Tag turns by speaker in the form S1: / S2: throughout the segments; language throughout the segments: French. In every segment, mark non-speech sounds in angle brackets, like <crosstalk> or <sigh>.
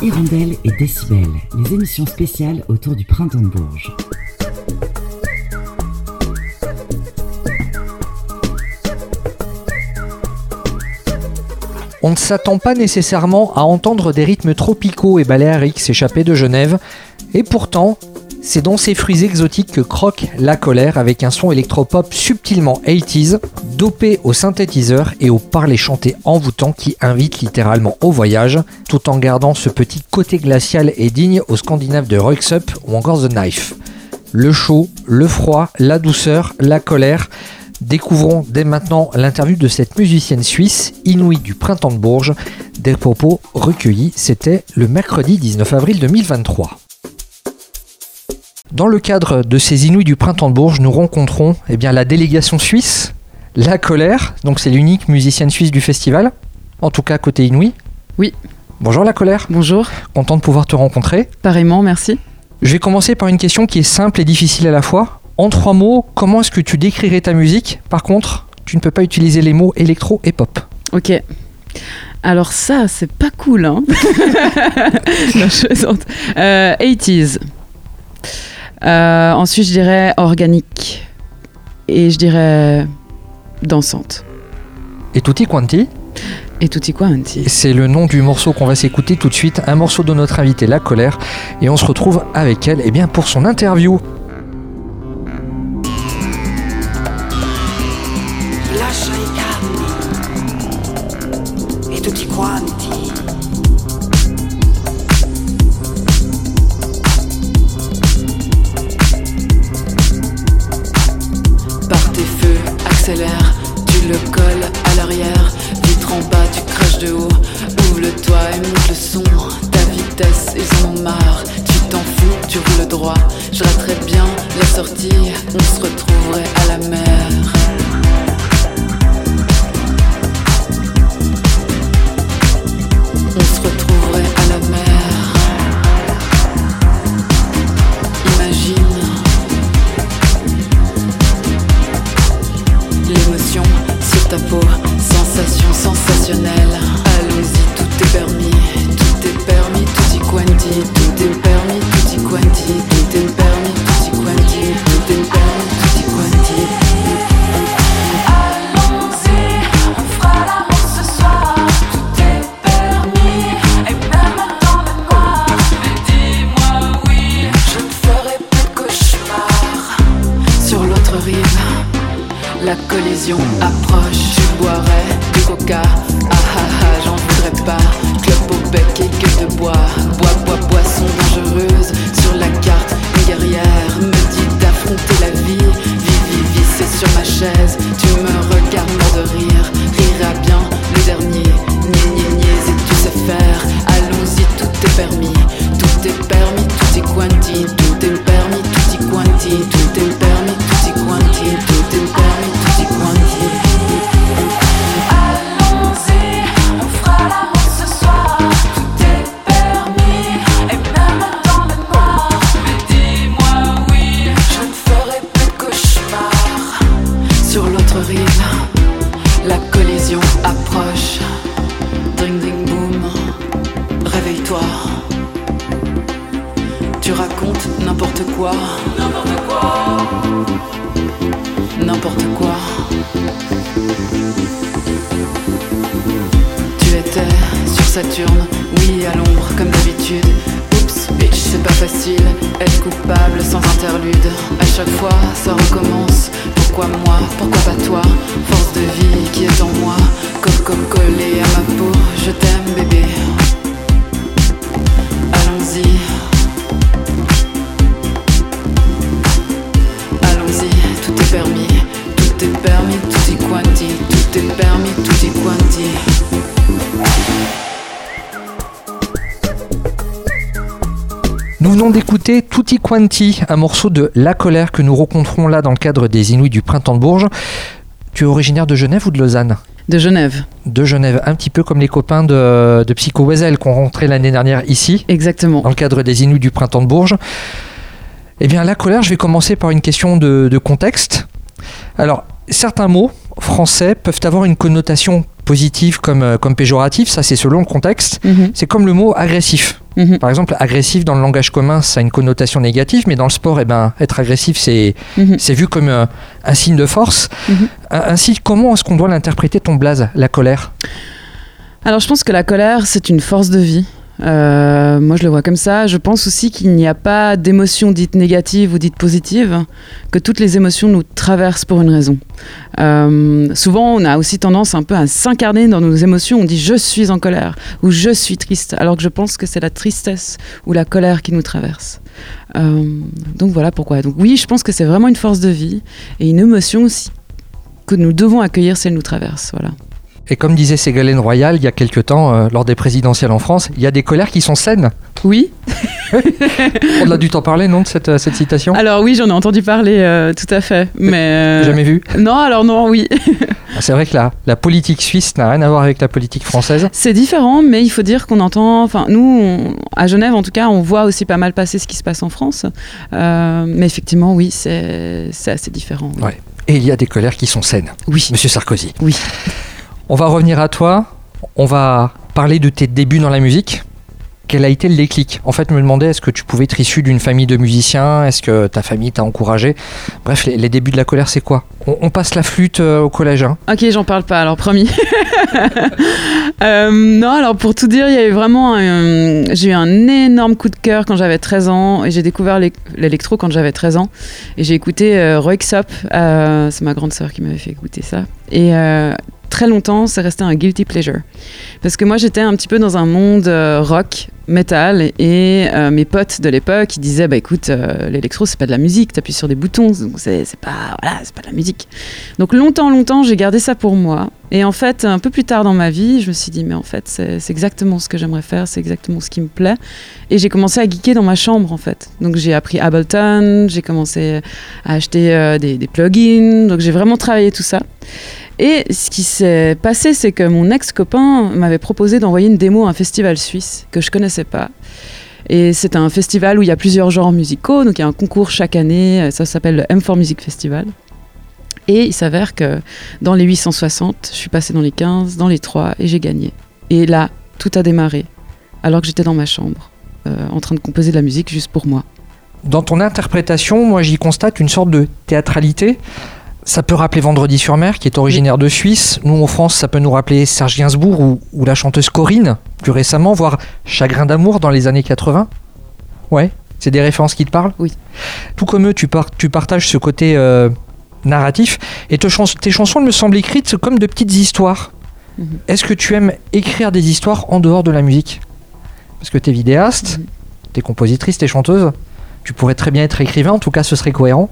S1: Hirondelle et Décibel, les émissions spéciales autour du printemps de Bourges.
S2: On ne s'attend pas nécessairement à entendre des rythmes tropicaux et baléariques s'échapper de Genève, et pourtant, c'est dans ces fruits exotiques que croque la colère avec un son électropop subtilement 80s, dopé au synthétiseur et au parler chanté envoûtant qui invite littéralement au voyage, tout en gardant ce petit côté glacial et digne aux Scandinaves de Ruxup ou encore The Knife. Le chaud, le froid, la douceur, la colère, Découvrons dès maintenant l'interview de cette musicienne suisse, inouïe du printemps de Bourges. Des propos recueillis, c'était le mercredi 19 avril 2023. Dans le cadre de ces Inouïs du printemps de Bourges, nous rencontrons eh bien, la délégation suisse, La Colère, donc c'est l'unique musicienne suisse du festival, en tout cas côté Inouï.
S3: Oui.
S2: Bonjour La Colère.
S3: Bonjour.
S2: Content de pouvoir te rencontrer.
S3: Pareillement, merci.
S2: Je vais commencer par une question qui est simple et difficile à la fois. En trois mots, comment est-ce que tu décrirais ta musique? Par contre, tu ne peux pas utiliser les mots électro et pop.
S3: Ok. Alors ça, c'est pas cool, hein <laughs> non, je 80s. Euh, ensuite, je dirais organique. Et je dirais dansante.
S2: Et tutti quanti?
S3: Et tutti quanti.
S2: C'est le nom du morceau qu'on va s'écouter tout de suite, un morceau de notre invité La Colère, et on se retrouve avec elle eh bien, pour son interview.
S4: tu le La collision approche, tu boirais du coca. Ah ah ah, j'en voudrais pas. Club au bec et que de bois. Bois, bois, boisson dangereuse. Sur la carte, une guerrière me dit d'affronter la vie. Vie, c'est sur ma chaise. Tu me regardes mort de rire. Rira bien le dernier. Niais, niais, niais, et tu sais faire. Allons-y, tout est permis. Tout est permis, tout est quanti. Tout est permis, tout est quanti. Tout est permis, sans interlude. À chaque fois, ça recommence. Pourquoi moi, pourquoi pas toi? Force de vie qui est en moi, coco collé à ma peau. Je t'aime, bébé. Allons-y. Allons-y, tout est permis, tout est permis, tout est quanti, tout est permis,
S2: venons d'écouter Tutti Quanti, un morceau de La Colère que nous rencontrons là dans le cadre des Inouïs du Printemps de Bourges. Tu es originaire de Genève ou de Lausanne?
S3: De Genève.
S2: De Genève, un petit peu comme les copains de, de Psycho Wesel qu'on rentré l'année dernière ici,
S3: Exactement.
S2: dans le cadre des Inouïs du Printemps de Bourges. Eh bien, La Colère, je vais commencer par une question de, de contexte. Alors, certains mots français peuvent avoir une connotation positive comme, euh, comme péjorative, ça c'est selon le contexte.
S3: Mhm,
S2: C'est comme le mot agressif.
S3: mhm,
S2: Par exemple, agressif dans le langage commun, ça a une connotation négative, mais dans le sport, eh ben, être agressif, c'est
S3: mhm.
S2: vu comme euh, un signe de force. Un- Ainsi, comment est-ce qu'on doit l'interpréter ton blaze, la colère?
S3: Alors je pense que la colère, c'est une force de vie. Euh, moi, je le vois comme ça. Je pense aussi qu'il n'y a pas d'émotions dites négatives ou dites positives, que toutes les émotions nous traversent pour une raison. Euh, souvent, on a aussi tendance un peu à s'incarner dans nos émotions. On dit je suis en colère ou je suis triste, alors que je pense que c'est la tristesse ou la colère qui nous traverse. Euh, donc voilà pourquoi. Donc oui, je pense que c'est vraiment une force de vie et une émotion aussi que nous devons accueillir si elle nous traverse. Voilà.
S2: Et comme disait Ségolène Royal il y a quelques temps, euh, lors des présidentielles en France, il y a des colères qui sont saines.
S3: Oui, <laughs>
S2: On a dû t'en parler, non, de cette, euh, cette citation?
S3: Alors oui, j'en ai entendu parler, euh, tout à fait. Mais euh,
S2: Jamais vu?
S3: Non, alors non, oui,
S2: Ah, C'est vrai que la, la politique suisse n'a rien à voir avec la politique française.
S3: c'est différent, mais il faut dire qu'on entend. Enfin, nous, on- à Genève, en tout cas, on voit aussi pas mal passer ce qui se passe en France. Mais effectivement, oui, c'est c'est assez différent. oui.
S2: Ouais. Et il y a des colères qui sont saines.
S3: Oui,
S2: Monsieur Sarkozy.
S3: oui.
S2: On va revenir à toi. On va parler de tes débuts dans la musique. Quel a été le déclic? En fait, me demandais, est-ce que tu pouvais être issu d'une famille de musiciens? Est-ce que ta famille t'a encouragé? Bref, les débuts de la colère, c'est quoi? On, passe la flûte euh, au collège. hein.
S3: Ok, j'en parle pas, alors promis. <laughs> Euh, non, alors pour tout dire, il y a eu vraiment un- j'ai eu un énorme coup de cœur quand j'avais 13 ans et j'ai découvert l'é- l'électro quand j'avais 13 ans et j'ai écouté euh, Roy euh, c'est ma grande sœur qui m'avait fait écouter ça et euh, très longtemps c'est resté un guilty pleasure parce que moi j'étais un petit peu dans un monde euh, rock, metal et euh, mes potes de l'époque ils disaient bah écoute euh, l'électro c'est pas de la musique, t'appuies sur des boutons donc c'est c'est pas voilà c'est pas de la musique donc longtemps, longtemps, j'ai gardé ça pour moi. Et en fait, un peu plus tard dans ma vie, je me suis dit, mais en fait, c'est exactement ce que j'aimerais faire, c'est exactement ce qui me plaît. Et j'ai commencé à geeker dans ma chambre, en fait. Donc j'ai appris Ableton, j'ai commencé à acheter euh, des, des plugins, donc j'ai vraiment travaillé tout ça. Et ce qui s'est passé, c'est que mon ex-copain m'avait proposé d'envoyer une démo à un festival suisse que je connaissais pas. Et c'est un festival où il y a plusieurs genres musicaux, donc il y a un concours chaque année, ça s'appelle le M4 Music Festival. Et il s'avère que dans les 860, je suis passée dans les 15, dans les 3 et j'ai gagné. Et là, tout a démarré, alors que j'étais dans ma chambre, euh, en train de composer de la musique juste pour moi.
S2: Dans ton interprétation, moi j'y constate une sorte de théâtralité. Ça peut rappeler Vendredi sur mer, qui est originaire de Suisse. Nous, en France, ça peut nous rappeler Serge Gainsbourg ou, ou la chanteuse Corinne, plus récemment, voire Chagrin d'amour dans les années 80. Ouais, c'est des références qui te parlent?
S3: Oui.
S2: Tout comme eux, tu, par- tu partages ce côté euh, narratif. Et te chans- tes chansons me semblent écrites comme de petites histoires.
S3: Mhm.
S2: Est-ce que tu aimes écrire des histoires en dehors de la musique? Parce que tu es vidéaste,
S3: Mhm.
S2: tu es compositrice, tu es chanteuse. Tu pourrais très bien être écrivain, en tout cas ce serait cohérent.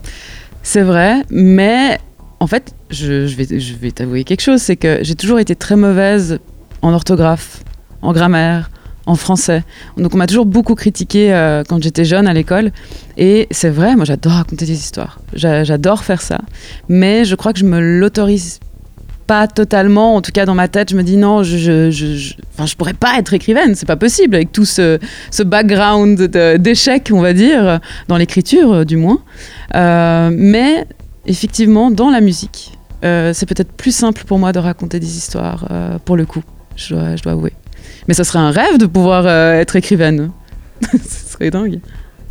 S3: C'est vrai, mais en fait, je, je vais, je vais t'avouer quelque chose, c'est que j'ai toujours été très mauvaise en orthographe, en grammaire, en français. Donc on m'a toujours beaucoup critiqué euh, quand j'étais jeune à l'école. Et c'est vrai, moi j'adore raconter des histoires. J'a- J'adore faire ça. Mais je crois que je me l'autorise pas totalement. En tout cas, dans ma tête, je me dis non, je, je, je, pourrais pas être écrivaine. C'est pas possible avec tout ce, ce background de- d'échec, on va dire, dans l'écriture, euh, du moins. Euh, mais effectivement, dans la musique, c'est peut-être plus simple pour moi de raconter des histoires, pour le coup, je je dois avouer. Mais ça serait un rêve de pouvoir euh, être écrivaine. <laughs> Ce serait dingue.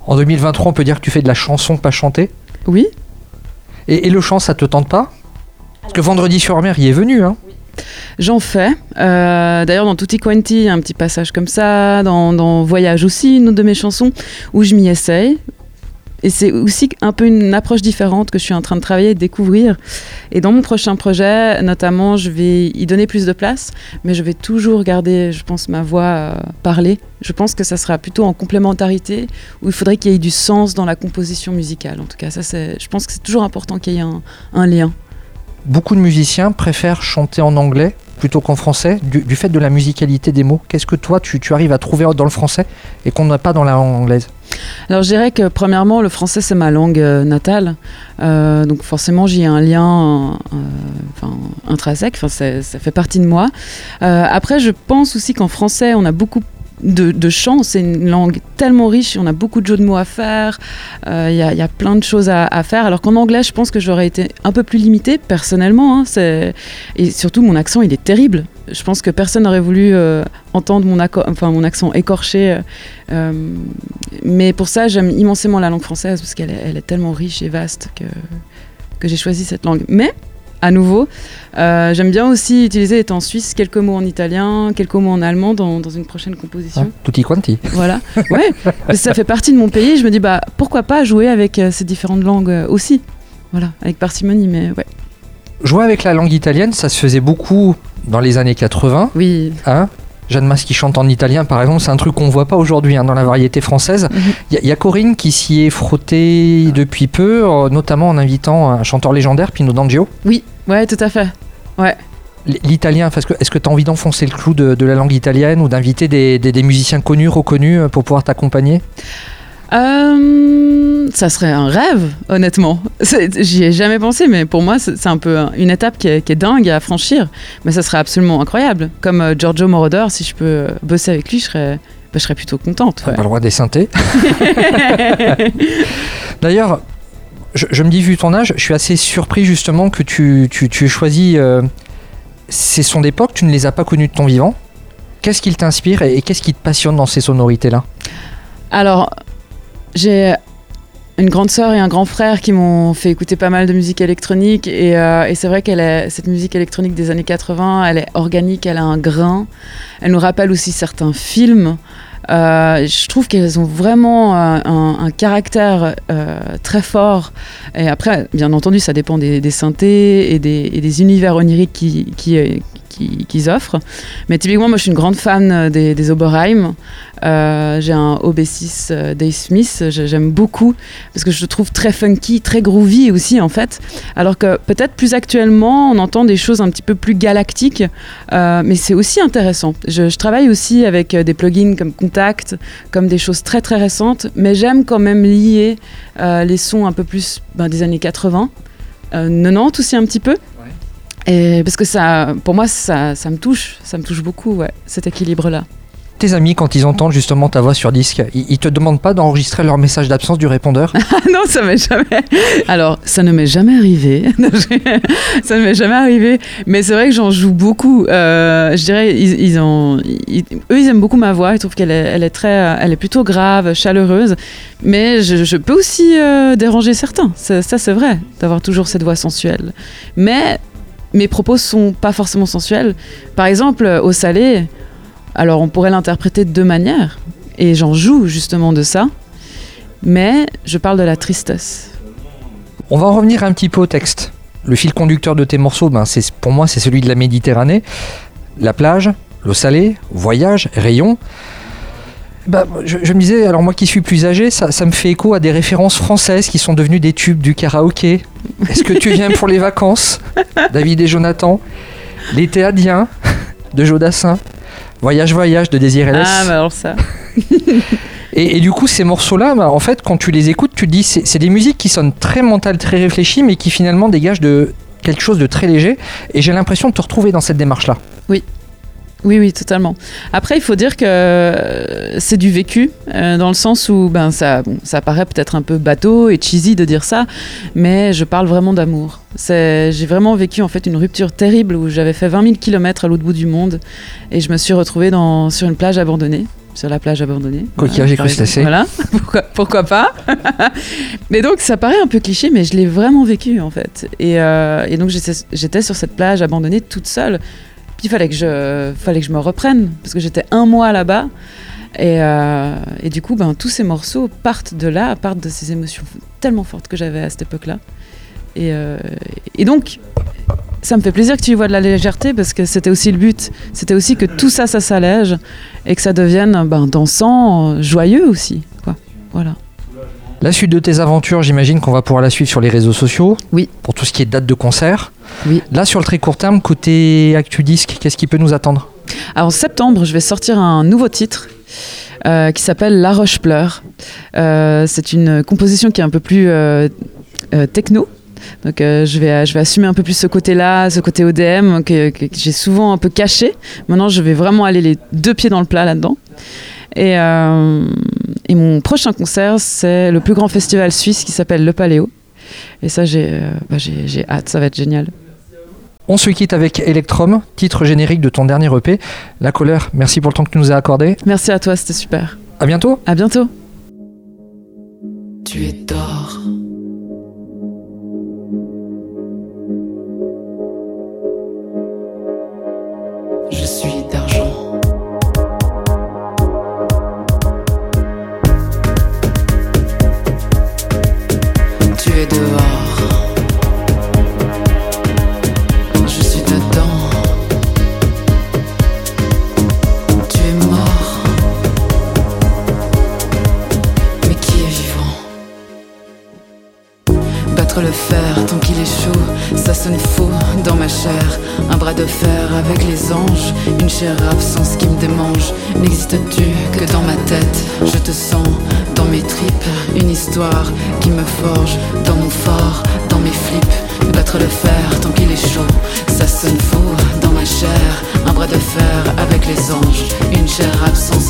S2: En 2023, on peut dire que tu fais de la chanson pas chantée?
S3: Oui,
S2: Et, et le chant, ça te tente pas? Parce que Vendredi sur mer, il est venu. Hein.
S3: j'en fais. Euh, D'ailleurs, dans Tutti Quanti, il y a un petit passage comme ça. Dans, dans Voyage aussi, une autre de mes chansons, où je m'y essaye. Et c'est aussi un peu une approche différente que je suis en train de travailler et de découvrir. Et dans mon prochain projet, notamment, je vais y donner plus de place, mais je vais toujours garder, je pense, ma voix euh, parler. Je pense que ça sera plutôt en complémentarité, où il faudrait qu'il y ait du sens dans la composition musicale. En tout cas, ça, je pense que c'est toujours important qu'il y ait un, lien.
S2: Beaucoup de musiciens préfèrent chanter en anglais plutôt qu'en français, du, fait de la musicalité des mots. Qu'est-ce que toi, tu arrives à trouver dans le français et qu'on n'a pas dans la langue anglaise?
S3: Alors je dirais que premièrement, le français c'est ma langue euh, natale, Euh, donc forcément j'y ai un lien euh, intrinsèque, ça fait partie de moi. Après je pense aussi qu'en français on a beaucoup de, de chant. C'est une langue tellement riche, on a beaucoup de jeux de mots à faire, euh, il y, a- plein de choses à, faire. Alors qu'en anglais, je pense que j'aurais été un peu plus limitée personnellement. hein. Et surtout, mon accent, il est terrible. Je pense que personne n'aurait voulu euh, entendre mon, enfin, mon accent écorché. euh, mais pour ça, j'aime immensément la langue française parce qu'elle est, elle est tellement riche et vaste que, que j'ai choisi cette langue. Mais, à nouveau, euh, j'aime bien aussi utiliser, étant suisse, quelques mots en italien, quelques mots en allemand dans, dans une prochaine composition.
S2: Hein, Tutti quanti.
S3: Voilà. Ouais, ça fait partie de mon pays. Je me dis, bah, pourquoi pas jouer avec euh, ces différentes langues euh, aussi Voilà, avec parcimonie, mais ouais.
S2: Jouer avec la langue italienne, ça se faisait beaucoup dans les années 80.
S3: Oui,
S2: Hein? Jeanne Mas qui chante en italien, par exemple, c'est un truc qu'on voit pas aujourd'hui hein, dans la variété française.
S3: Mhm.
S2: Il y, y a Corinne qui s'y est frottée depuis peu, notamment en invitant un chanteur légendaire, Pino D'Angio.
S3: oui, ouais, tout à fait.
S2: L- L'italien, parce que- est-ce que tu as envie d'enfoncer le clou de, de la langue italienne ou d'inviter des, des- des musiciens connus, reconnus euh, pour pouvoir t'accompagner?
S3: Euh, ça serait un rêve, honnêtement. <laughs> J'y ai jamais pensé, mais pour moi, c'est un peu un- une étape qui est, qui est dingue à franchir. Mais ça serait absolument incroyable. Comme euh, Giorgio Moroder, si je peux bosser avec lui, je serais, bah, je serais plutôt contente. Ouais.
S2: pas le droit des synthés. <laughs> <laughs> D'ailleurs, je, me dis, vu ton âge, je suis assez surpris justement que tu, tu, tu aies choisi euh, ces sons d'époque, tu ne les as pas connus de ton vivant. Qu'est-ce qui t'inspire et, qu'est-ce qui te passionne dans ces sonorités-là?
S3: Alors, j'ai une grande sœur et un grand frère qui m'ont fait écouter pas mal de musique électronique et, euh, et c'est vrai qu'elle cette musique électronique des années 80, elle est organique, elle a un grain, elle nous rappelle aussi certains films. Euh, je trouve qu'elles ont vraiment euh, un, caractère euh, très fort. Et après, bien entendu, ça dépend des, des synthés et des, univers oniriques qui, qui- qu'ils offrent. Mais typiquement, moi, je suis une grande fan euh, des, Oberheim. Euh, j'ai un OB6 euh, Dave Smith, j'aime beaucoup parce que je le trouve très funky, très groovy aussi en fait. Alors que peut-être plus actuellement, on entend des choses un petit peu plus galactiques, mais c'est aussi intéressant. Je, travaille aussi avec des plugins comme Contact, comme des choses très très récentes, mais j'aime quand même lier les sons un peu plus ben, des années 80, euh, 90 aussi un petit peu. Et parce que ça, pour moi, ça, ça me touche, ça me touche beaucoup, ouais, cet équilibre-là.
S2: Tes amis, quand ils entendent justement ta voix sur disque, ils, ils te demandent pas d'enregistrer leur message d'absence du répondeur? <laughs>
S3: Non, ça m'est jamais. Alors, ça ne m'est jamais arrivé. <laughs> ça ne m'est jamais arrivé. Mais c'est vrai que j'en joue beaucoup. Euh, je dirais, ils, ils ont, ils- eux, ils aiment beaucoup ma voix. Ils trouvent qu'elle est, elle est très, elle est plutôt grave, chaleureuse. Mais je, je peux aussi euh, déranger certains. Ça, ça, c'est vrai, d'avoir toujours cette voix sensuelle. Mais mes propos sont pas forcément sensuels. Par exemple, au salé, alors on pourrait l'interpréter de deux manières. Et j'en joue justement de ça mais je parle de la tristesse.
S2: On va en revenir un petit peu au texte. Le fil conducteur de tes morceaux, ben, c'est, pour moi, c'est celui de la Méditerranée. La plage, l'eau salée, voyage, rayon. Ben, je, je me disais, alors moi qui suis plus âgé, ça, ça me fait écho à des références françaises qui sont devenues des tubes du karaoké. Est-ce que tu viens pour les vacances David et Jonathan? L'été adien de Jodassin. Voyage, voyage de Désiré Less.
S3: Ah, bah alors ça. <laughs>
S2: Et, et du coup, ces morceaux-là, bah, en fait, quand tu les écoutes, tu te dis, c'est c'est des musiques qui sonnent très mentales, très réfléchies, mais qui finalement dégagent de quelque chose de très léger. Et j'ai l'impression de te retrouver dans cette démarche-là.
S3: Oui, oui, totalement. Après, il faut dire que euh, c'est du vécu, euh, dans le sens où ben, ça, bon, ça paraît peut-être un peu bateau et cheesy de dire ça, mais je parle vraiment d'amour. J'ai vraiment vécu en fait une rupture terrible où j'avais fait 20 000 km à l'autre bout du monde et je me suis retrouvée dans, sur une plage abandonnée. Sur la plage abandonnée.
S2: Coquillage et crustacés.
S3: Voilà, <laughs> pourquoi, pourquoi pas? <laughs> Mais donc, ça paraît un peu cliché, mais je l'ai vraiment vécu en fait. Et, euh, et donc, j'étais sur cette plage abandonnée toute seule. Puis il fallait que je, fallait que je me reprenne parce que j'étais un mois là-bas. Et, euh, et du coup, ben, tous ces morceaux partent de là, partent de ces émotions tellement fortes que j'avais à cette époque-là. Et, euh, et donc, ça me fait plaisir que tu y vois de la légèreté parce que c'était aussi le but. C'était aussi que tout ça, ça s'allège et que ça devienne ben, dansant, joyeux aussi. Quoi. Voilà.
S2: La suite de tes aventures, j'imagine qu'on va pouvoir la suivre sur les réseaux sociaux.
S3: Oui.
S2: Pour tout ce qui est date de concert.
S3: Oui.
S2: Là, sur le très court terme, côté Actu Disque, qu'est-ce qui peut nous attendre?
S3: Alors, en septembre, je vais sortir un nouveau titre euh, qui s'appelle La Roche pleure. Euh, c'est une composition qui est un peu plus euh, techno. Donc euh, je, vais, je vais assumer un peu plus ce côté-là, ce côté ODM que, que j'ai souvent un peu caché. Maintenant, je vais vraiment aller les deux pieds dans le plat là-dedans. Et, euh, et mon prochain concert, c'est le plus grand festival suisse qui s'appelle Le Paléo. Et ça, j'ai euh, bah, j'ai- hâte, ça va être génial.
S2: On se quitte avec Electrum, titre générique de ton dernier EP. La colère, merci pour le temps que tu nous as accordé.
S3: Merci à toi, c'était super.
S2: À bientôt.
S3: À bientôt.
S4: Tu es d'or. Une chair absence qui me démange. N'existes-tu que dans ma tête? Je te sens dans mes tripes, une histoire qui me forge dans mon fort, dans mes flips. Battre le fer tant qu'il est chaud, ça sonne faux dans ma chair. Un bras de fer avec les anges, une chair absence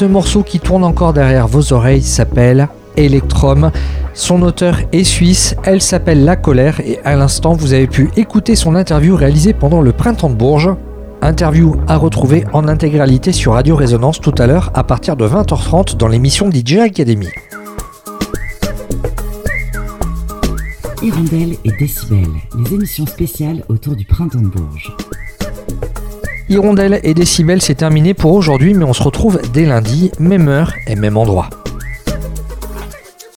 S2: Ce morceau qui tourne encore derrière vos oreilles s'appelle Electrum. Son auteur est suisse, elle s'appelle La Colère et à l'instant vous avez pu écouter son interview réalisée pendant le printemps de Bourges. Interview à retrouver en intégralité sur Radio Résonance tout à l'heure à partir de 20h30 dans l'émission DJ Academy.
S1: Hirondelle et Décibel, les émissions spéciales autour du printemps de Bourges.
S2: Hirondelle et Décibel c'est terminé pour aujourd'hui mais on se retrouve dès lundi, même heure et même endroit.